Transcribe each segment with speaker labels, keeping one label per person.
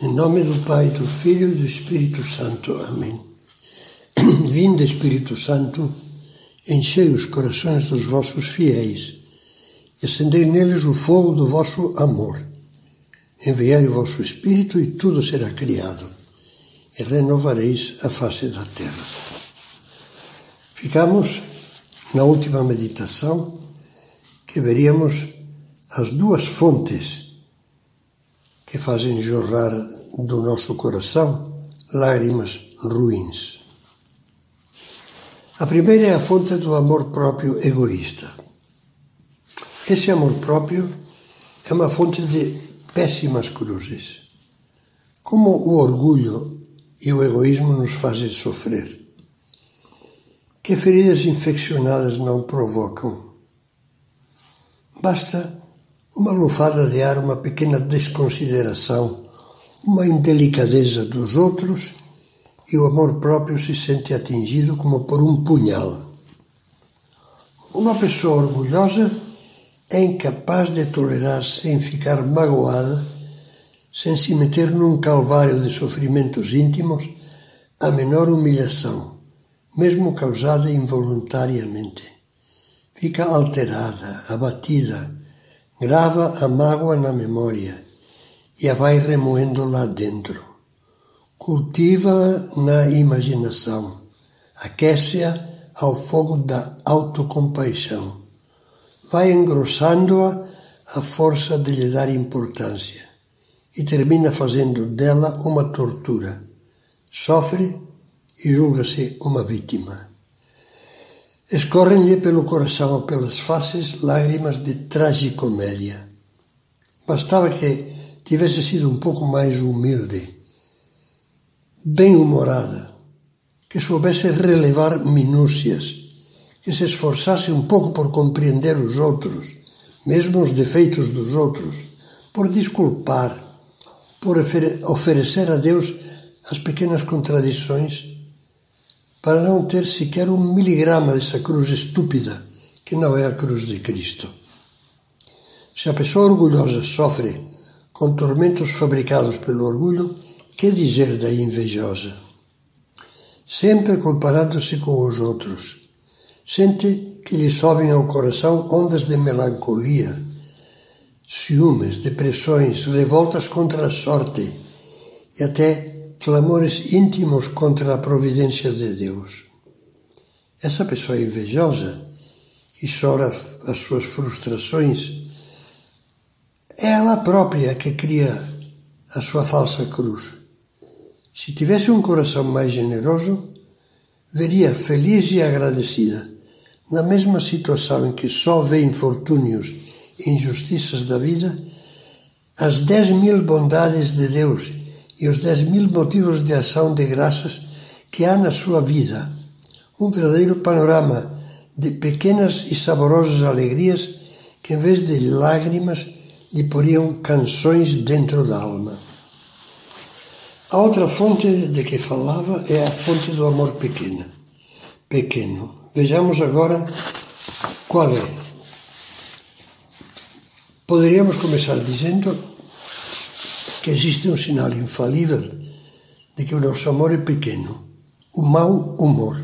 Speaker 1: Em nome do Pai, do Filho e do Espírito Santo. Amém. Vinde, Espírito Santo, enchei os corações dos vossos fiéis e acendei neles o fogo do vosso amor. Enviai o vosso Espírito e tudo será criado, e renovareis a face da terra. Ficamos na última meditação que veríamos as duas fontes que fazem jorrar do nosso coração lágrimas ruins. A primeira é a fonte do amor próprio egoísta. Esse amor próprio é uma fonte de péssimas cruzes. Como o orgulho e o egoísmo nos fazem sofrer. Que feridas infeccionadas não provocam. Basta uma lufada de ar, uma pequena desconsideração, uma indelicadeza dos outros e o amor próprio se sente atingido como por um punhal. Uma pessoa orgulhosa é incapaz de tolerar sem ficar magoada, sem se meter num calvário de sofrimentos íntimos, a menor humilhação, mesmo causada involuntariamente. Fica alterada, abatida, grava a mágoa na memória e a vai remoendo lá dentro. Cultiva-a na imaginação, aquece-a ao fogo da autocompaixão. Vai engrossando-a a força de lhe dar importância e termina fazendo dela uma tortura. Sofre e julga-se uma vítima. Escorrem-lhe pelo coração pelas faces lágrimas de tragicomédia. Bastava que tivesse sido um pouco mais humilde, bem-humorada, que soubesse relevar minúcias, que se esforçasse um pouco por compreender os outros, mesmo os defeitos dos outros, por desculpar, por oferecer a Deus as pequenas contradições para não ter sequer um miligrama dessa cruz estúpida, que não é a cruz de Cristo. Se a pessoa orgulhosa sofre com tormentos fabricados pelo orgulho, que dizer da invejosa? Sempre comparando-se com os outros, sente que lhe sobem ao coração ondas de melancolia, ciúmes, depressões, revoltas contra a sorte e até clamores íntimos contra a providência de Deus. Essa pessoa invejosa, que chora as suas frustrações, é ela própria que cria a sua falsa cruz. Se tivesse um coração mais generoso, veria feliz e agradecida, na mesma situação em que só vê infortúnios e injustiças da vida, as dez mil bondades de Deus e os dez mil motivos de ação de graças que há na sua vida. Um verdadeiro panorama de pequenas e saborosas alegrias que, em vez de lágrimas, lhe poriam canções dentro da alma. A outra fonte de que falava é a fonte do amor pequeno. Pequeno. Vejamos agora qual é. Poderíamos começar dizendo que existe um sinal infalível de que o nosso amor é pequeno, o mau humor.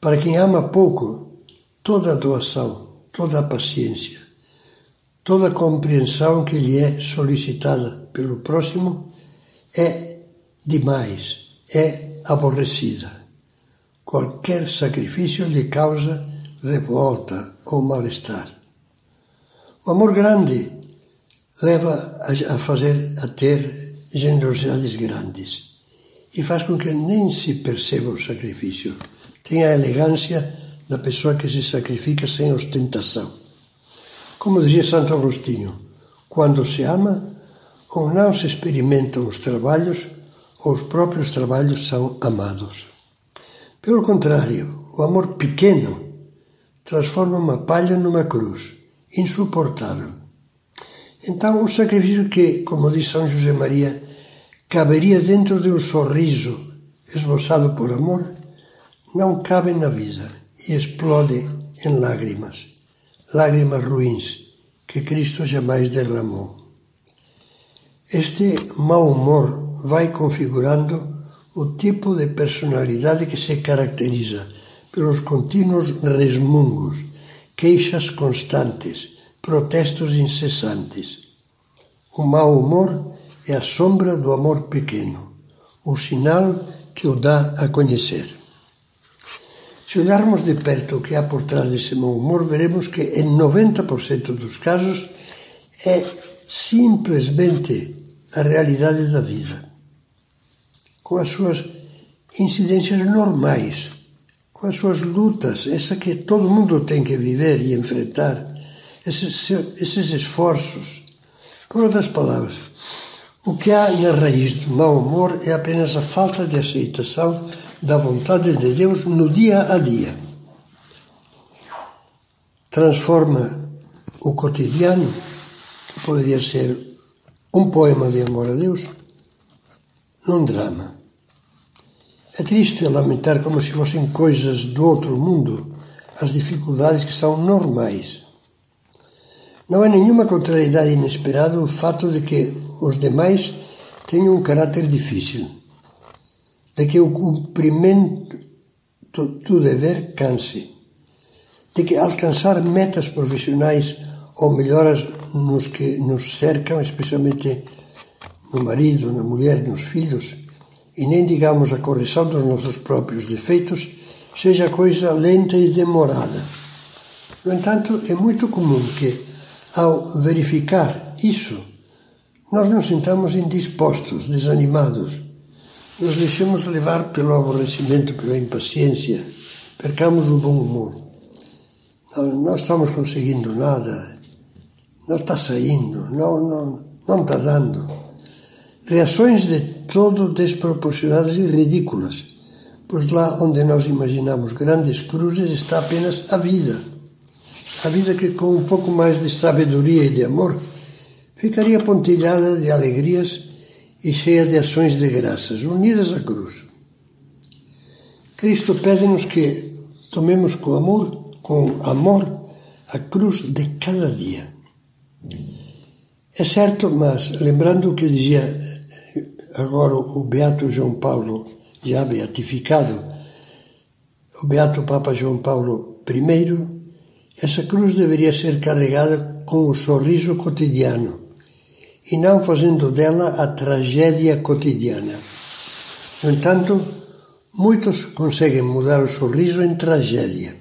Speaker 1: Para quem ama pouco, toda a doação, toda a paciência, toda a compreensão que lhe é solicitada pelo próximo é demais, é aborrecida. Qualquer sacrifício lhe causa revolta ou mal-estar. O amor grande leva a fazer a ter generosidades grandes e faz com que nem se perceba o sacrifício. Tem a elegância da pessoa que se sacrifica sem ostentação. Como dizia Santo Agostinho, quando se ama, ou não se experimentam os trabalhos, ou os próprios trabalhos são amados. Pelo contrário, o amor pequeno transforma uma palha numa cruz, insuportável então, um sacrifício que, como diz São José Maria, caberia dentro de um sorriso esboçado por amor, não cabe na vida e explode em lágrimas, lágrimas ruins que Cristo jamais derramou. Este mau humor vai configurando o tipo de personalidade que se caracteriza pelos contínuos resmungos, queixas constantes, protestos incessantes. O mau humor é a sombra do amor pequeno, o sinal que o dá a conhecer. Se olharmos de perto o que há por trás desse mau humor, veremos que em 90% dos casos é simplesmente a realidade da vida, com as suas incidências normais, com as suas lutas, essa que todo mundo tem que viver e enfrentar, esses, esses esforços. Por outras palavras, o que há na raiz do mau humor é apenas a falta de aceitação da vontade de Deus no dia a dia. Transforma o cotidiano, que poderia ser um poema de amor a Deus, num drama. É triste lamentar como se fossem coisas do outro mundo as dificuldades que são normais. Não é nenhuma contrariedade inesperada o fato de que os demais tenham um caráter difícil, de que o cumprimento do dever canse, de que alcançar metas profissionais ou melhoras nos que nos cercam, especialmente no marido, na mulher, nos filhos, e nem digamos a correção dos nossos próprios defeitos, seja coisa lenta e demorada. No entanto, é muito comum que, ao verificar isso, nós nos sintamos indispostos, desanimados, nos deixemos levar pelo aborrecimento, pela impaciência, percamos o bom humor. Não, não estamos conseguindo nada, não está saindo, não, não, não está dando. Reações de todo desproporcionadas e ridículas, pois lá onde nós imaginamos grandes cruzes está apenas a vida. A vida que, com um pouco mais de sabedoria e de amor, ficaria pontilhada de alegrias e cheia de ações de graças, unidas à cruz. Cristo pede-nos que tomemos com amor, com amor, a cruz de cada dia. É certo, mas lembrando o que dizia agora o Beato João Paulo, já beatificado, o Beato Papa João Paulo I, essa cruz deveria ser carregada com o sorriso cotidiano e não fazendo dela a tragédia cotidiana. No entanto, muitos conseguem mudar o sorriso em tragédia.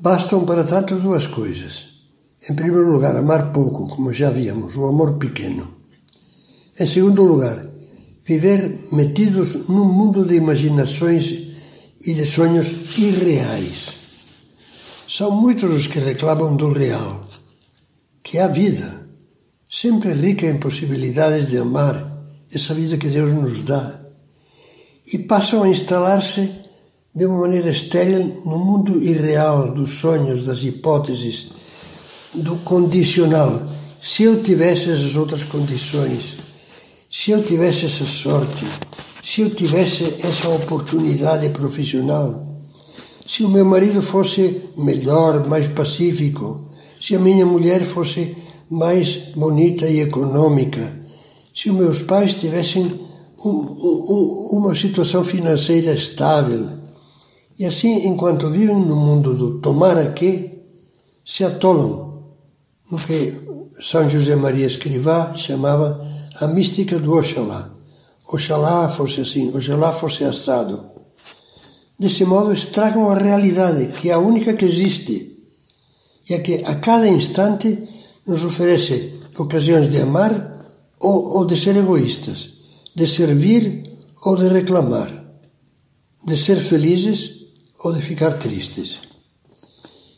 Speaker 1: Bastam para tanto duas coisas em primeiro lugar, amar pouco, como já víamos, o amor pequeno. Em segundo lugar, viver metidos num mundo de imaginações e de sonhos irreais. São muitos os que reclamam do real, que é a vida, sempre rica em possibilidades de amar, essa vida que Deus nos dá, e passam a instalar-se de uma maneira estéril no mundo irreal dos sonhos, das hipóteses, do condicional. Se eu tivesse essas outras condições, se eu tivesse essa sorte, se eu tivesse essa oportunidade profissional, se o meu marido fosse melhor, mais pacífico, se a minha mulher fosse mais bonita e econômica, se os meus pais tivessem um, um, uma situação financeira estável. E assim, enquanto vivem no mundo do tomar aqui, se atolam no que São José Maria Escrivá chamava a mística do Oxalá. Oxalá fosse assim, Oxalá fosse assado. Desse modo estragam a realidade, que é a única que existe, e a que a cada instante nos oferece ocasiões de amar ou, ou de ser egoístas, de servir ou de reclamar, de ser felizes ou de ficar tristes.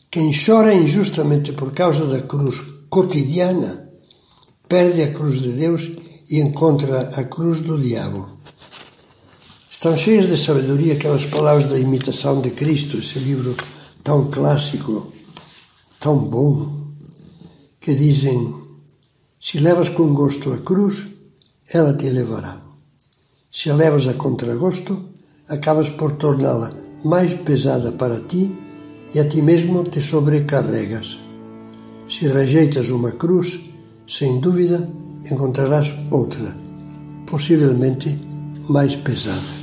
Speaker 1: Quem chora injustamente por causa da cruz cotidiana perde a cruz de Deus e encontra a cruz do diabo. Estão cheias de sabedoria aquelas palavras da imitação de Cristo, esse livro tão clássico, tão bom, que dizem: se levas com gosto a cruz, ela te levará. Se a levas a contragosto, acabas por torná-la mais pesada para ti e a ti mesmo te sobrecarregas. Se rejeitas uma cruz, sem dúvida encontrarás outra, possivelmente mais pesada.